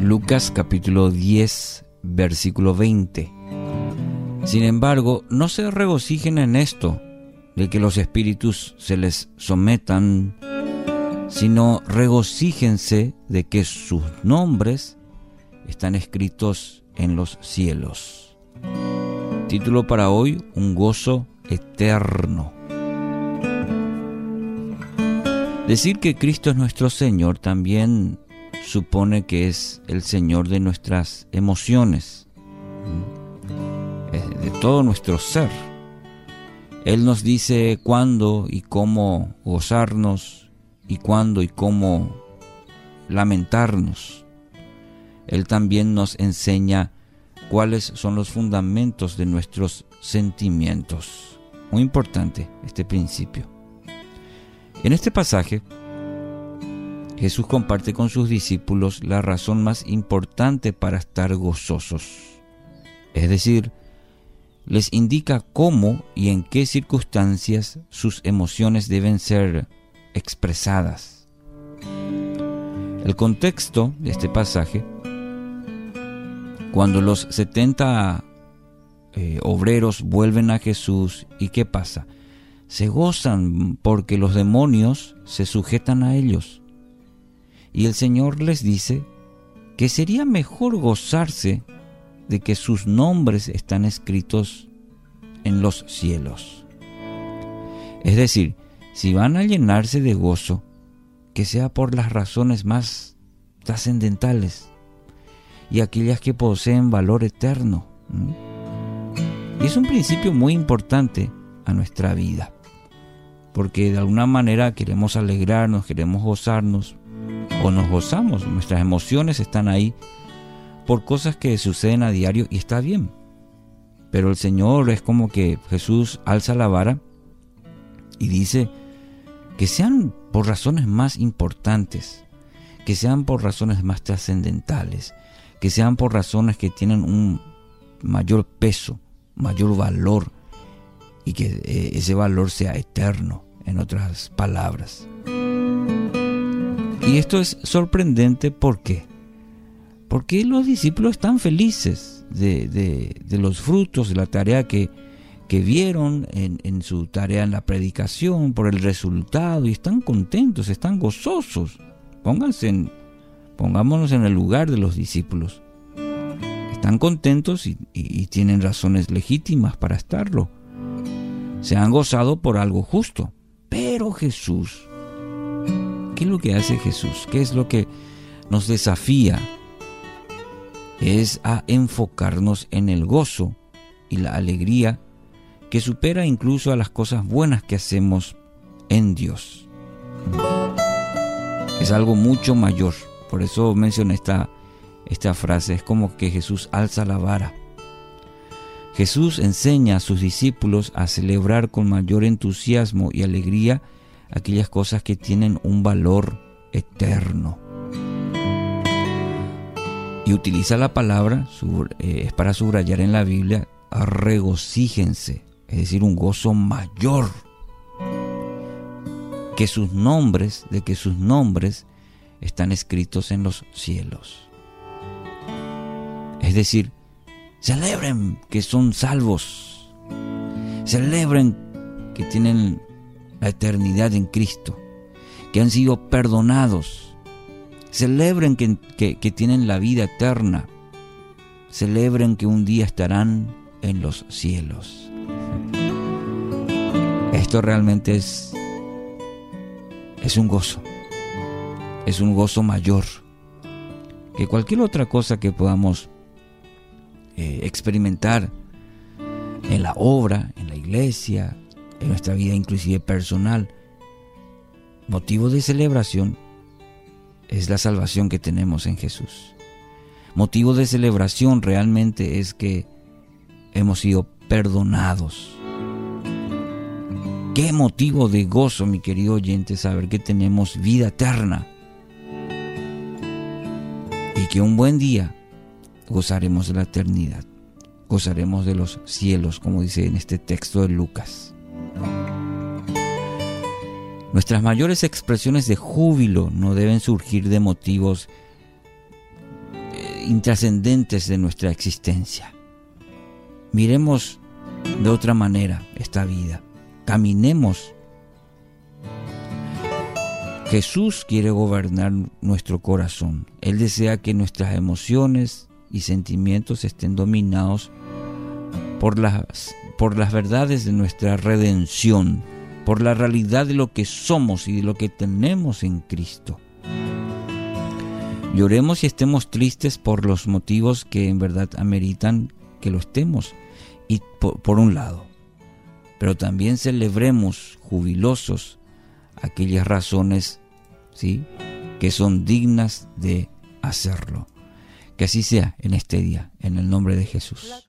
Lucas capítulo 10, versículo 20. Sin embargo, no se regocijen en esto, de que los espíritus se les sometan, sino regocíjense de que sus nombres están escritos en los cielos. Título para hoy, Un gozo eterno. Decir que Cristo es nuestro Señor también supone que es el Señor de nuestras emociones, de todo nuestro ser. Él nos dice cuándo y cómo gozarnos y cuándo y cómo lamentarnos. Él también nos enseña cuáles son los fundamentos de nuestros sentimientos. Muy importante este principio. En este pasaje, Jesús comparte con sus discípulos la razón más importante para estar gozosos. Es decir, les indica cómo y en qué circunstancias sus emociones deben ser expresadas. El contexto de este pasaje, cuando los 70 eh, obreros vuelven a Jesús, ¿y qué pasa? se gozan porque los demonios se sujetan a ellos. Y el Señor les dice que sería mejor gozarse de que sus nombres están escritos en los cielos. Es decir, si van a llenarse de gozo, que sea por las razones más trascendentales y aquellas que poseen valor eterno. Y es un principio muy importante a nuestra vida porque de alguna manera queremos alegrarnos, queremos gozarnos, o nos gozamos, nuestras emociones están ahí por cosas que suceden a diario y está bien. Pero el Señor es como que Jesús alza la vara y dice que sean por razones más importantes, que sean por razones más trascendentales, que sean por razones que tienen un mayor peso, mayor valor y que eh, ese valor sea eterno en otras palabras. Y esto es sorprendente, ¿por qué? Porque los discípulos están felices de, los frutos de la tarea que, que vieron en, en, su tarea en la predicación, por el resultado, y están contentos, están gozosos. Pónganse en, pongámonos en el lugar de los discípulos. Están contentos y tienen razones legítimas para estarlo. Se han gozado por algo justo. Pero Jesús, ¿qué es lo que hace Jesús? ¿Qué es lo que nos desafía? Es a enfocarnos en el gozo y la alegría que supera incluso a las cosas buenas que hacemos en Dios. Es algo mucho mayor. Por eso mencioné esta, esta frase. Es como que Jesús alza la vara Jesús enseña a sus discípulos a celebrar con mayor entusiasmo y alegría aquellas cosas que tienen un valor eterno. Y utiliza la palabra, eh, es para subrayar en la Biblia, regocíjense, es decir, un gozo mayor. Que sus nombres, de que sus nombres están escritos en los cielos. Es decir, Celebren que son salvos. Celebren que tienen la eternidad en Cristo, que han sido perdonados. Celebren que, tienen la vida eterna. Celebren que un día estarán en los cielos. Esto realmente es, es un gozo. Es un gozo mayor que cualquier otra cosa que podamos eh, experimentar en la obra, en la iglesia, en nuestra vida inclusive personal. Motivo de celebración es la salvación que tenemos en Jesús. Motivo de celebración realmente es que hemos sido perdonados. Qué motivo de gozo, mi querido oyente, saber que tenemos vida eterna. Y que un buen día gozaremos de la eternidad, gozaremos de los cielos, como dice en este texto de Lucas. Nuestras mayores expresiones de júbilo no deben surgir de motivos intrascendentes de nuestra existencia. Miremos de otra manera esta vida. Caminemos. Jesús quiere gobernar nuestro corazón. Él desea que nuestras emociones y sentimientos estén dominados por las, por las verdades de nuestra redención, por la realidad de lo que somos y de lo que tenemos en Cristo. Lloremos y estemos tristes por los motivos que en verdad ameritan que lo estemos, y por, un lado, pero también celebremos jubilosos aquellas razones ¿sí? que son dignas de hacerlo. Que así sea en este día, en el nombre de Jesús.